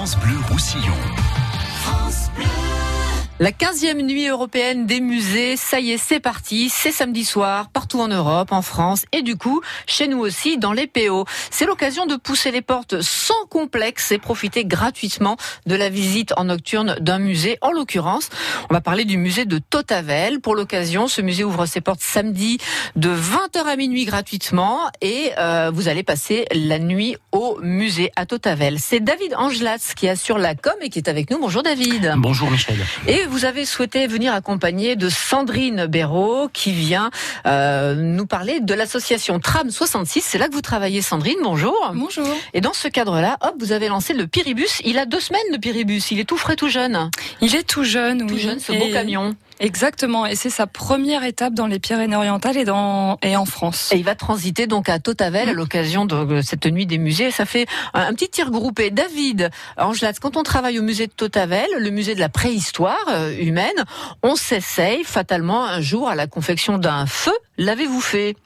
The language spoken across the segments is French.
France Bleu Roussillon. La 15e nuit européenne des musées, ça y est, c'est parti. C'est samedi soir, partout en Europe, en France et du coup, chez nous aussi, dans les PO. C'est l'occasion de pousser les portes sans complexe et profiter gratuitement de la visite en nocturne d'un musée. En l'occurrence, on va parler du musée de Totavel. Pour l'occasion, ce musée ouvre ses portes samedi de 20h à minuit gratuitement et euh, vous allez passer la nuit au musée à Totavel. C'est David Angelatz qui assure la com et qui est avec nous. Bonjour David. Bonjour Michel. Et vous avez souhaité venir accompagner de Sandrine Béraud qui vient euh, nous parler de l'association Tram 66. C'est là que vous travaillez Sandrine, bonjour. Bonjour. Et dans ce cadre-là, hop, vous avez lancé le Piribus. Il a deux semaines le Piribus, il est tout frais, tout jeune. Il est tout jeune, Tout oui. jeune, ce beau camion. Exactement, et c'est sa première étape dans les Pyrénées-Orientales et, dans, et en France. Et il va transiter donc à Totavel à l'occasion de cette nuit des musées. Ça fait un, petit tir groupé. David Angelatz, quand on travaille au musée de Totavel, le musée de la préhistoire euh, humaine, on s'essaye fatalement un jour à la confection d'un feu. L'avez-vous fait?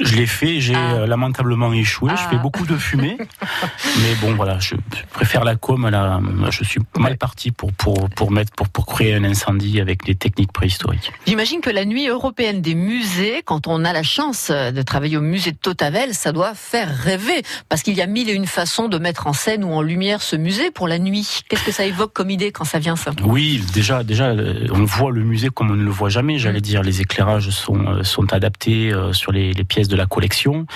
Je l'ai fait, j'ai Ah. euh, lamentablement échoué. Je Ah. fais beaucoup de fumée, mais bon voilà, je préfère la com. La, je suis mal parti pour pour pour mettre pour pour créer un incendie avec des techniques préhistoriques. J'imagine que la nuit européenne des musées, quand on a la chance de travailler au musée de Totavel, ça doit faire rêver. Parce qu'il y a mille et une façons de mettre en scène ou en lumière ce musée pour la nuit. Qu'est-ce que ça évoque comme idée quand ça vient ça? Oui, déjà déjà euh, on voit le musée comme on ne le voit jamais. J'allais Mm. dire les éclairages sont euh, sont adaptés euh, sur les, les pièces de la collection,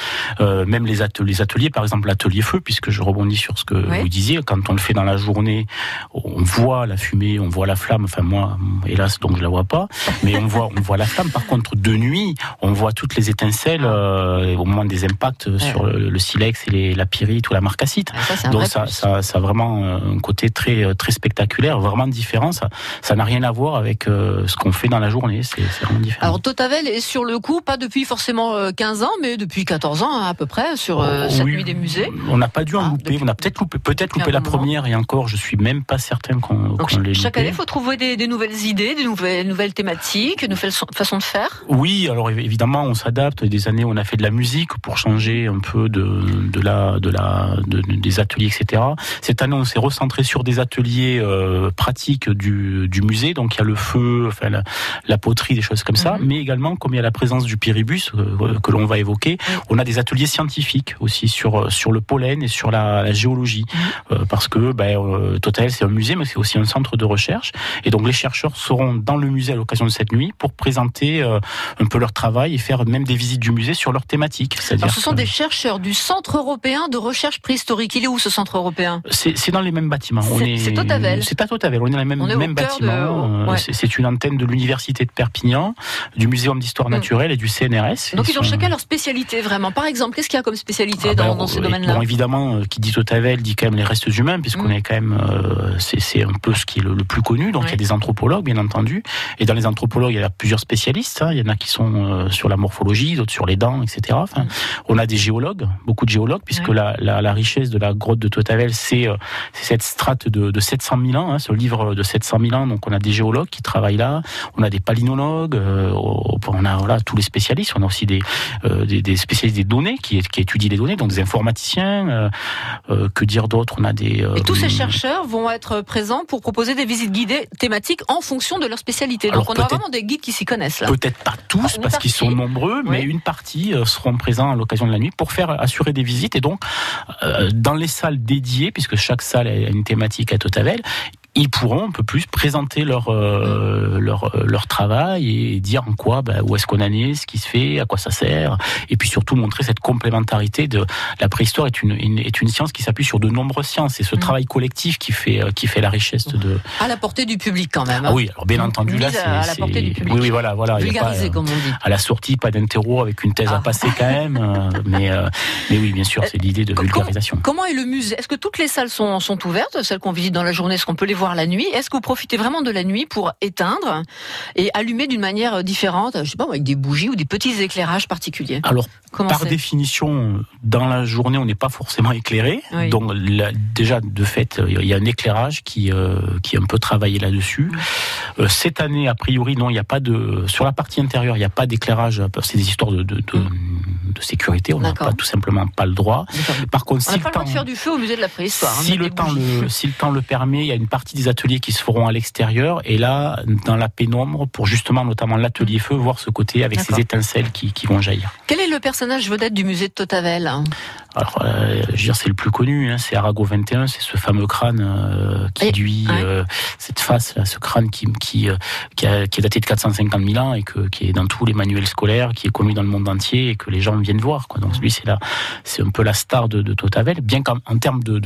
Euh, même les ateliers, les ateliers par exemple l'atelier feu puisque je rebondis sur ce que Oui. vous disiez. Quand on le fait dans la journée, on voit la fumée, on voit la flamme. Enfin moi, hélas donc je la vois pas, mais on voit on voit la flamme. Par contre de nuit, on voit toutes les étincelles euh, au moment des impacts sur le, le silex et les, la pyrite ou la marcassite. Ah, Ça, Donc ça, ça, ça a vraiment euh, un côté très très spectaculaire, vraiment différent. Ça, ça n'a rien à voir avec euh, ce qu'on fait dans la journée. C'est vraiment différent. Alors Totavel est sur le coup, pas depuis forcément euh, 15 ans, mais depuis 14 ans à peu près, sur euh, cette oui. nuit des musées. On n'a pas dû en Ah, louper. On a peut-être loupé, peut-être la première et encore, je suis même pas certain qu'on Donc qu'on l'ait chaque année, il faut trouver des, des nouvelles idées, des nouvelles, nouvelles thématiques, une nouvelle so- façon de faire. Oui, alors évi- évidemment, on s'adapte. Des années, on a fait de la musique pour changer un peu de, de la, de la, de- de- des ateliers, etc. Cette année, on s'est recentré sur des ateliers euh, pratiques du, du musée. Donc, il y a le feu, enfin la, la poterie, des choses comme ça. Mhm. Mais également, comme il y a la présence du pyribus euh, que l'on va évoquer, on a des ateliers scientifiques aussi sur sur le pollen et sur la, la géologie, Euh, parce que ben, euh, Total, c'est un musée, mais c'est aussi un centre de recherche. Et donc, les chercheurs seront dans le musée à l'occasion de cette nuit pour présenter euh, un peu leur travail et faire même des visites du musée sur leur thématique. Alors ce sont que des chercheurs du Centre européen de recherche préhistorique. Il est où ce centre européen? C'est dans les mêmes bâtiments. C'est- est c'est Totavel. C'est à Totavel. On est dans les mêmes, de- bâtiments. Euh, ouais. c'est- une antenne de l'université de Perpignan, du Muséum d'histoire Mm. naturelle et du CNRS. Donc ils ont sont- chacun leur spécialité vraiment. Par exemple, qu'est-ce qu'il y a comme spécialité Ah dans, ben, dans ces euh, domaines-là Bon, évidemment, euh, qui dit Totavel dit quand même les restes humains, puisqu'on Mm. est quand même, euh, c'est un peu ce qui est le, le plus connu. Donc il y a des anthropologues, bien entendu, et dans les anthropologues, il y a plusieurs spécialistes. hein. Il y en a qui sont euh, sur la morphologie, d'autres sur les dents, etc. Enfin, Mm. on a des géologues, beaucoup de géologues, puisque la, la, la richesse de la grotte de Totavel, c'est euh, cette strate de, de 700 000 ans, hein, ce livre de 700 000 ans. Donc on a des géologues qui travaillent là, on a des palynologues, euh, on a voilà tous les spécialistes. On a aussi des euh, des, des spécialistes des données qui, qui étudient les données, donc des informaticiens. euh, euh, que dire d'autre? On a des euh, Et tous ces chercheurs vont être présents pour proposer des visites guidées thématiques en fonction de leur spécialité. Alors, Donc on peut-être- vraiment des guides qui s'y connaissent là. Peut-être pas tous parce qu'ils sont nombreux, mais Oui. une partie euh, seront présents à l'occasion de la nuit pour faire assurer des visites et donc euh, dans les salles dédiées, puisque chaque salle a une thématique à Totavel. Ils pourront un peu plus présenter leur euh, leur euh, leur travail et dire en quoi bah, où est-ce qu'on en est, ce qui se fait, à quoi ça sert, et puis surtout montrer cette complémentarité de la préhistoire est une, une- est une science qui s'appuie sur de nombreuses sciences et ce Mm. travail collectif qui fait euh, qui fait la richesse de À la portée du public quand même. hein. ah oui alors bien entendu là c'est à la portée du public. oui oui voilà voilà a pas, Vulgarisé comme on dit. à la sortie, pas d'interro avec une thèse Ah. à passer quand même. mais, euh, mais oui, bien sûr, c'est l'idée de vulgarisation. Comment est le musée? Est-ce que toutes les salles sont, sont ouvertes, celles qu'on visite dans la journée Est-ce qu'on peut les voir la nuit. Est-ce que vous profitez vraiment de la nuit pour éteindre et allumer d'une manière différente, je sais pas, avec des bougies ou des petits éclairages particuliers? Alors, par définition, dans la journée, on n'est pas forcément éclairé. Donc, déjà, de fait, il y a un éclairage qui, euh, qui est un peu travaillé là-dessus. Euh, cette année, a priori, non, il n'y a pas de. Sur la partie intérieure, il n'y a pas d'éclairage. C'est des histoires de, de, de, mm. De sécurité. On n'a pas tout simplement pas le droit. Par contre, on si le pas le droit de faire du feu au musée de la préhistoire. Hein, si, le temps le, si le temps le permet, il y a une partie des ateliers qui se feront à l'extérieur. Et là, dans la pénombre, pour justement, notamment l'atelier feu, voir ce côté avec ces étincelles qui, qui vont jaillir. Quel est le personnage vedette du musée de Totavel alors, euh, je veux dire, c'est le plus connu, hein, c'est Arago 21, c'est ce fameux crâne euh, qui, lui, euh, cette face, là, ce crâne qui, qui, qui, a, qui, est daté de 450 000 ans et que, qui est dans tous les manuels scolaires, qui est connu dans le monde entier et que les gens viennent voir. Quoi. Donc, lui, c'est là, c'est un peu la star de, de Totavel. Bien qu'en en termes de,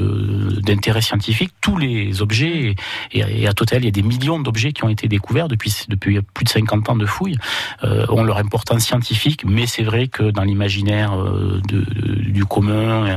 d'intérêt scientifique, tous les objets, et, à Totavel, il y a des millions d'objets qui ont été découverts depuis, depuis plus de 50 ans de fouilles, ont leur importance scientifique, mais c'est vrai que dans l'imaginaire du commun, euh,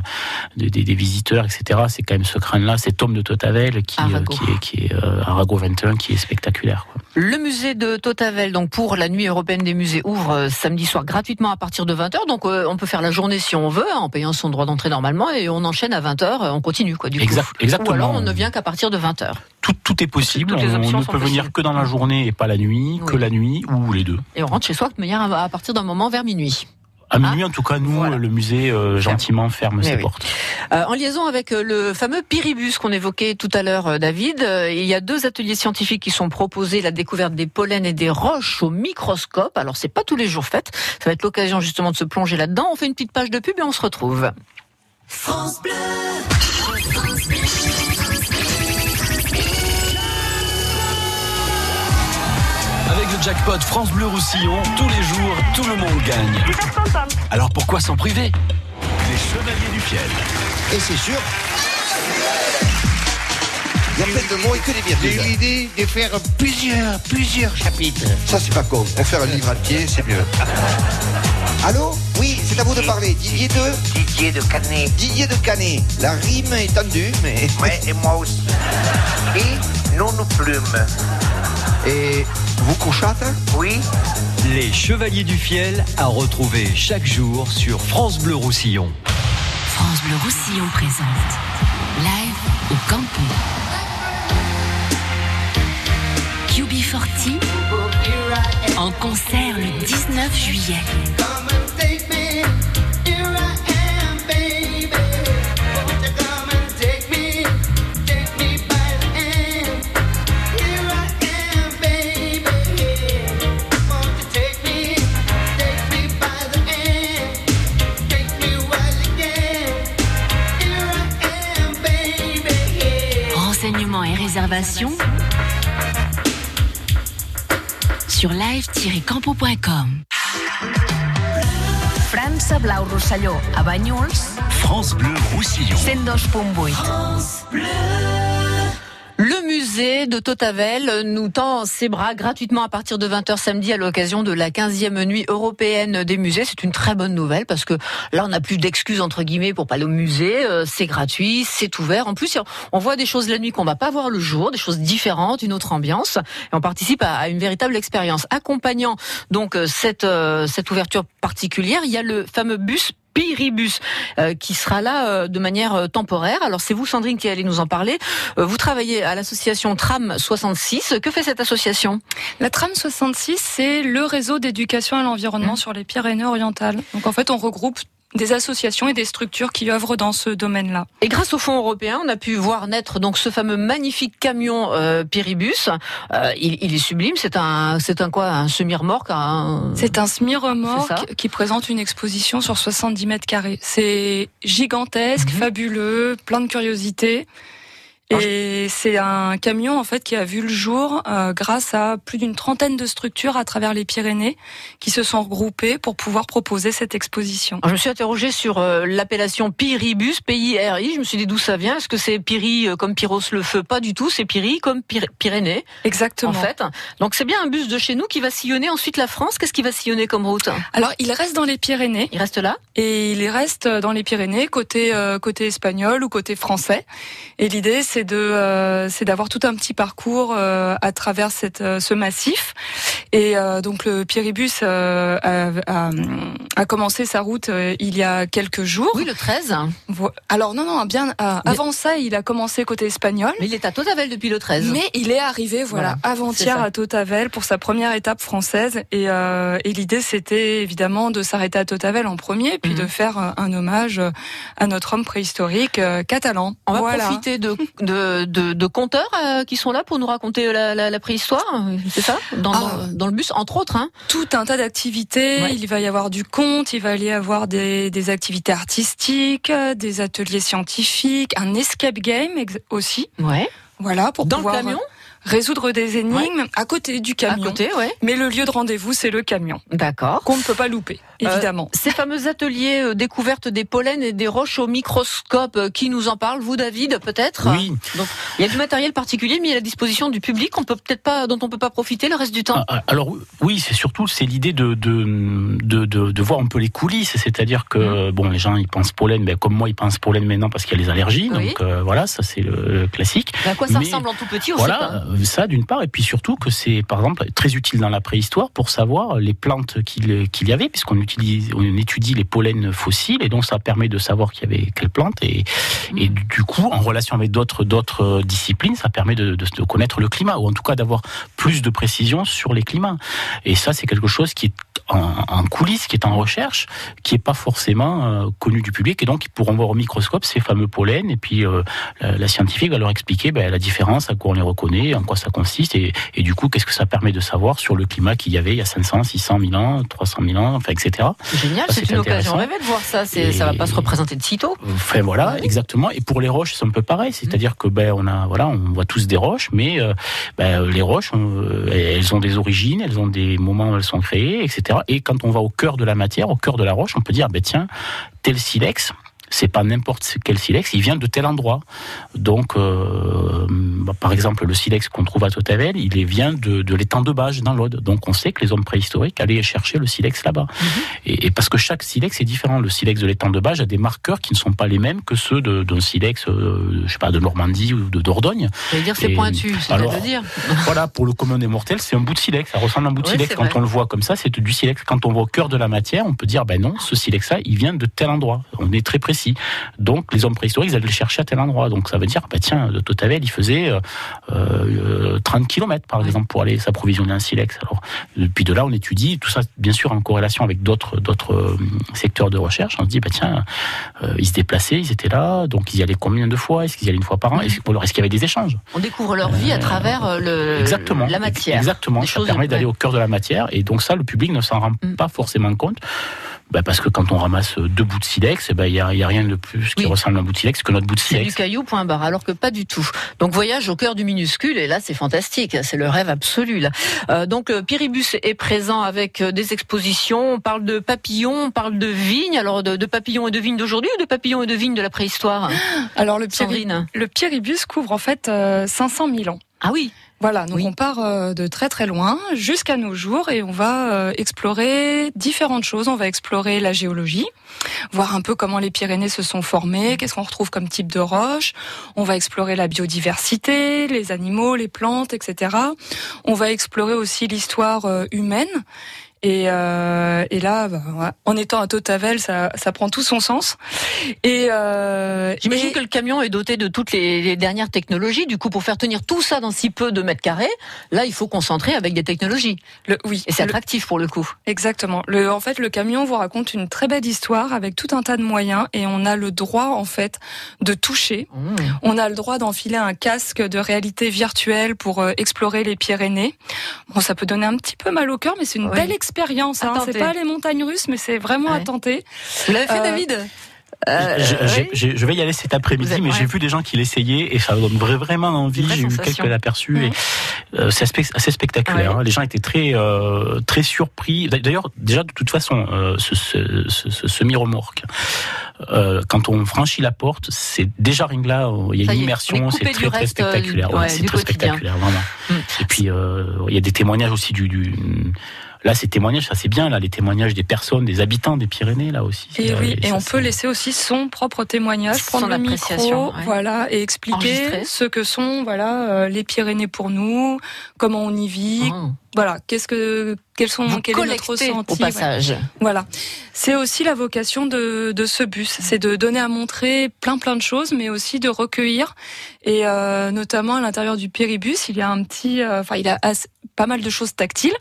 des, visiteurs, etc. C'est quand même ce crâne-là, cet homme de Totavel qui, euh, qui est, qui est euh, Arago 21, qui est spectaculaire. Le musée de Totavel, donc pour la nuit européenne des musées, ouvre samedi soir gratuitement à partir de 20h. Donc on peut faire la journée si on veut, hein, en payant son droit d'entrée normalement, et on enchaîne à 20h, on continue quoi. Du exactement. Ou alors on ne vient qu'à partir de 20h. Tout, tout est possible. on ne peut venir que dans la journée et pas la nuit, que la nuit ou les deux. Et on rentre chez soi de manière à partir d'un moment vers minuit. À minuit, en tout cas, nous, le musée euh, gentiment ferme ses portes. Euh, en liaison avec euh, le fameux Piribus qu'on évoquait tout à l'heure, David, il y a deux ateliers scientifiques qui sont proposés, la découverte des pollens et des roches au microscope. Alors, c'est pas tous les jours fait. Ça va être l'occasion justement de se plonger là-dedans. On fait une petite page de pub et on se retrouve. France Bleu. Avec le jackpot France Bleu Roussillon, tous les jours, tout le monde gagne. Alors pourquoi s'en priver? Les Chevaliers du Fiel. Et c'est sûr. Il y a plein de mots et que des bières. J'ai eu l'idée de faire plusieurs, plusieurs chapitres. Ça, c'est pas con. On faire un livre entier, c'est mieux. Allô? Oui, c'est à vous de parler. Didier de Didier de Canet. Didier de Canet. La rime est tendue, mais. Ouais, et moi aussi. Et non nous plumes. Et vous couchate Oui. Les Chevaliers du Fiel à retrouver chaque jour sur France Bleu Roussillon. France Bleu Roussillon présente Live au Campo. QB40 en concert le 19 juillet. Réservation sur live-campo.com. France Blau Rosselló a Banyuls. France Bleu Roussillon. 102.8. France Bleu. Musée de Totavel nous tend ses bras gratuitement à partir de 20h samedi à l'occasion de la 15e nuit européenne des musées. C'est une très bonne nouvelle parce que là, on n'a plus d'excuses entre guillemets pour pas aller au musée. Euh, c'est gratuit, c'est ouvert. En plus, on voit des choses la nuit qu'on va pas voir le jour, des choses différentes, une autre ambiance. Et on participe à une véritable expérience. Accompagnant donc euh, cette, euh, cette ouverture particulière, il y a le fameux bus Piribus, euh, qui sera là euh, de manière euh, temporaire. Alors c'est vous Sandrine qui allez nous en parler. vous travaillez à l'association Tram 66. Que fait cette association? La Tram 66, c'est le réseau d'éducation à l'environnement mmh. sur les Pyrénées-Orientales. Donc en fait, on regroupe des associations et des structures qui œuvrent dans ce domaine-là. Et grâce au fonds européen, on a pu voir naître donc ce fameux magnifique camion euh, Piribus. Euh, il, il, est sublime. C'est un, c'est un quoi? Un semi-remorque C'est un semi-remorque qui présente une exposition sur 70 mètres carrés. C'est gigantesque, mhm. fabuleux, plein de curiosités. Et c'est un camion en fait qui a vu le jour euh, grâce à plus d'une trentaine de structures à travers les Pyrénées qui se sont regroupées pour pouvoir proposer cette exposition. je me suis interrogée sur euh, l'appellation Pyribus, P-I-R-I. Je me suis dit d'où ça vient. Est-ce que c'est Pyri euh, comme Pyros le feu? Pas du tout. C'est Pyri comme Pyrénées. Exactement. En fait. Donc c'est bien un bus de chez nous qui va sillonner ensuite la France. Qu'est-ce qui va sillonner comme route? Alors il reste dans les Pyrénées. Il reste là? Et il reste dans les Pyrénées côté côté espagnol ou côté français. Et l'idée c'est de, c'est d'avoir tout un petit parcours à travers cette, ce massif. Et donc le Piribus a, a, a, commencé sa route il y a quelques jours. Oui, le 13. Alors non, non, bien avant ça, il a commencé côté espagnol. Mais il est à Totavel depuis le 13. Mais il est arrivé, voilà, avant-hier à Totavel pour sa première étape française. Et, euh, et l'idée, c'était évidemment de s'arrêter à Totavel en premier, puis mhm. de faire euh, un hommage à notre homme préhistorique euh, catalan. On va profiter de, de, de, de conteurs qui sont là pour nous raconter la, la, la préhistoire, c'est ça? Dans, ah. dans, le bus, entre autres. Hein. Tout un tas d'activités. Il va y avoir du conte, il va y avoir des, des activités artistiques, des ateliers scientifiques, un escape game aussi. Ouais. Voilà, pour Dans pouvoir... le camion? Résoudre des énigmes à côté du camion. À côté, ouais. Mais le lieu de rendez-vous, c'est le camion. D'accord. Qu'on ne peut pas louper, euh, évidemment. ces fameux ateliers euh, découvertes des pollens et des roches au microscope, euh, qui nous en parle Vous, David, peut-être? Oui. Donc, il y a du matériel particulier mis à la disposition du public, on peut peut-être pas, dont on peut pas profiter le reste du temps. Ah, ah, alors oui, c'est surtout c'est l'idée de de, de de, voir un peu les coulisses, c'est-à-dire que mmh. bon, les gens ils pensent pollen, mais comme moi ils pensent pollen maintenant parce qu'il y a les allergies, donc voilà, ça c'est le, classique. à quoi ça ressemble en tout petit aussi Voilà, ça d'une part, et puis surtout que c'est, par exemple, très utile dans la préhistoire pour savoir les plantes qu'il y avait, puisqu'on utilise, on étudie les pollens fossiles, et donc ça permet de savoir qu'il y avait quelles plantes, et, mmh. et du coup, en relation avec d'autres d'autres disciplines, ça permet de, de, connaître le climat, ou en tout cas d'avoir plus de précision sur les climats. Et ça, c'est quelque chose qui est en, coulisses, qui est en recherche, qui est pas forcément euh, connu du public, et donc ils pourront voir au microscope ces fameux pollens, et puis euh, la, scientifique va leur expliquer ben, la différence, à quoi on les reconnaît, en quoi ça consiste, et, et du coup, qu'est-ce que ça permet de savoir sur le climat qu'il y avait il y a 500, 600 000 ans, 300 000 ans, enfin, etc. C'est génial, c'est une occasion rêvée de voir ça, et ça va pas se représenter de sitôt. Enfin voilà, exactement. Et pour les roches, c'est un peu pareil, c'est-à-dire que ben on a, voilà, on voit tous des roches, mais euh, ben, les roches, elles ont des origines, elles ont des moments où elles sont créées, etc. Et quand on va au cœur de la matière, au cœur de la roche, on peut dire, ben tiens, tel silex, c'est pas n'importe quel silex, il vient de tel endroit. Donc, euh, bah, par exemple, le silex qu'on trouve à Totavel, il vient de, de l'étang de Bage dans l'Aude. Donc, on sait que les hommes préhistoriques allaient chercher le silex là-bas. Mhm. et, parce que chaque silex est différent. Le silex de l'étang de Bage a des marqueurs qui ne sont pas les mêmes que ceux d'un silex, euh, je sais pas, de Normandie ou de Dordogne. Ça veut dire c'est pointu, c'est alors, dire. voilà, pour le commun des mortels, c'est un bout de silex. Ça ressemble à un bout de silex. Quand on le voit comme ça, c'est du silex. Quand on voit au cœur de la matière, on peut dire, ben non, ce silex-là, il vient de tel endroit. On est très précis. Donc les hommes préhistoriques, ils allaient le chercher à tel endroit. Donc ça veut dire, bah tiens, de Totavel, il faisait euh, 30 euh, km par exemple pour aller s'approvisionner un silex. Alors depuis de là, on étudie tout ça, bien sûr en corrélation avec d'autres d'autres euh, secteurs de recherche. On se dit, bah tiens, euh, ils se déplaçaient, ils étaient là, donc ils y allaient combien de fois? Est-ce qu'ils y allaient une fois par an? Est-ce qu'il y avait des échanges? On découvre leur vie à travers le exactement, la matière. Exactement. ça permet d'aller au cœur de la matière, et donc ça, le public ne s'en rend mm. pas forcément compte. Bah parce que quand on ramasse deux bouts de silex, il eh ben, n'y a, y a, rien de plus qui ressemble à un bout de silex que notre bout de silex. C'est du caillou, point barre, alors que pas du tout. Donc voyage au cœur du minuscule, et là c'est fantastique, c'est le rêve absolu. Là. Euh, donc euh, Piribus est présent avec euh, des expositions, on parle de papillons, on parle de vignes, alors de, de papillons et de vignes d'aujourd'hui ou de papillons et de vignes de la préhistoire? Alors le, le Piribus couvre en fait 500 000 ans. Ah oui voilà, donc on part euh, de très très loin jusqu'à nos jours et on va euh, explorer différentes choses. On va explorer la géologie, voir un peu comment les Pyrénées se sont formées, qu'est-ce qu'on retrouve comme type de roche. On va explorer la biodiversité, les animaux, les plantes, etc. On va explorer aussi l'histoire euh, humaine et, euh, et là, bah, en étant à Totavel, ça, ça prend tout son sens. Et euh, j'imagine que le camion est doté de toutes les, dernières technologies. Du coup, pour faire tenir tout ça dans si peu de mètres carrés, là, il faut concentrer avec des technologies. Le, oui. Et c'est attractif pour le coup. Exactement. Le, en fait, le camion vous raconte une très belle histoire avec tout un tas de moyens et on a le droit, en fait, de toucher. Mmh. On a le droit d'enfiler un casque de réalité virtuelle pour euh, explorer les Pyrénées. Bon, ça peut donner un petit peu mal au cœur, mais c'est une belle expérience expérience. Hein. C'est pas les montagnes russes, mais c'est vraiment à tenter. Vous l'avez fait, euh, David? Euh, je, vais y aller cet après-midi, mais j'ai vu des gens qui l'essayaient et ça donne vraiment envie. J'ai eu quelques aperçus et euh, c'est assez spectaculaire. Hein. Les gens étaient très très surpris. D'ailleurs, déjà de toute façon, ce, semi-remorque. quand on franchit la porte, c'est déjà rien là, il y a une immersion, c'est très très spectaculaire. c'est très spectaculaire, vraiment. Mm. Et puis il y a des témoignages aussi du là, ces témoignages, ça c'est bien, là, les témoignages des personnes, des habitants des Pyrénées, là aussi. Et oui, et on peut laisser aussi son propre témoignage, prendre le micro, voilà, et expliquer ce que sont, voilà, les Pyrénées pour nous, comment on y vit, ah. Voilà, qu'est-ce que quels sont Vous quel est notre ressenti au passage. Voilà, c'est aussi la vocation de, de ce bus, c'est de donner à montrer plein plein de choses, mais aussi de recueillir. Et euh, notamment à l'intérieur du péribus, il y a un petit, euh, enfin il a pas mal de choses tactiles.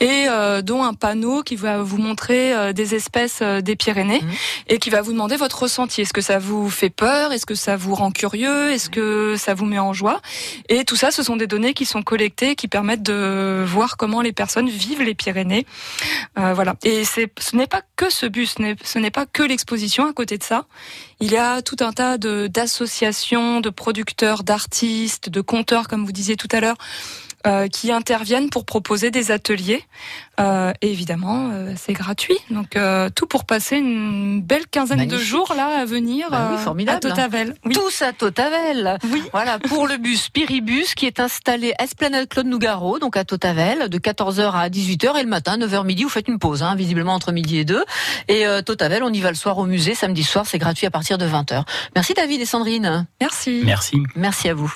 Et euh, dont un panneau qui va vous montrer euh, des espèces euh, des Pyrénées mmh. et qui va vous demander votre ressenti. Est-ce que ça vous fait peur? Est-ce que ça vous rend curieux? Est-ce que ça vous met en joie? Et tout ça, ce sont des données qui sont collectées, qui permettent de voir comment les personnes vivent les Pyrénées. voilà. Et ce n'est pas que ce bus, ce n'est pas que l'exposition. À côté de ça, il y a tout un tas de d'associations, de producteurs, d'artistes, de conteurs, comme vous disiez tout à l'heure, euh, qui interviennent pour proposer des ateliers. Euh, et évidemment, euh, c'est gratuit. Donc euh, tout pour passer une belle quinzaine de jours là à venir bah à Totavel. Oui. Tous à Totavel. Oui. Voilà pour le bus Piribus qui est installé à Esplanade Claude Nougaro, donc à Totavel, de 14h à 18h et le matin 9h midi vous faites une pause, hein, visiblement entre midi et deux. Et Totavel, on y va le soir au musée samedi soir, c'est gratuit à partir de 20h. Merci David et Sandrine. Merci. Merci. Merci à vous.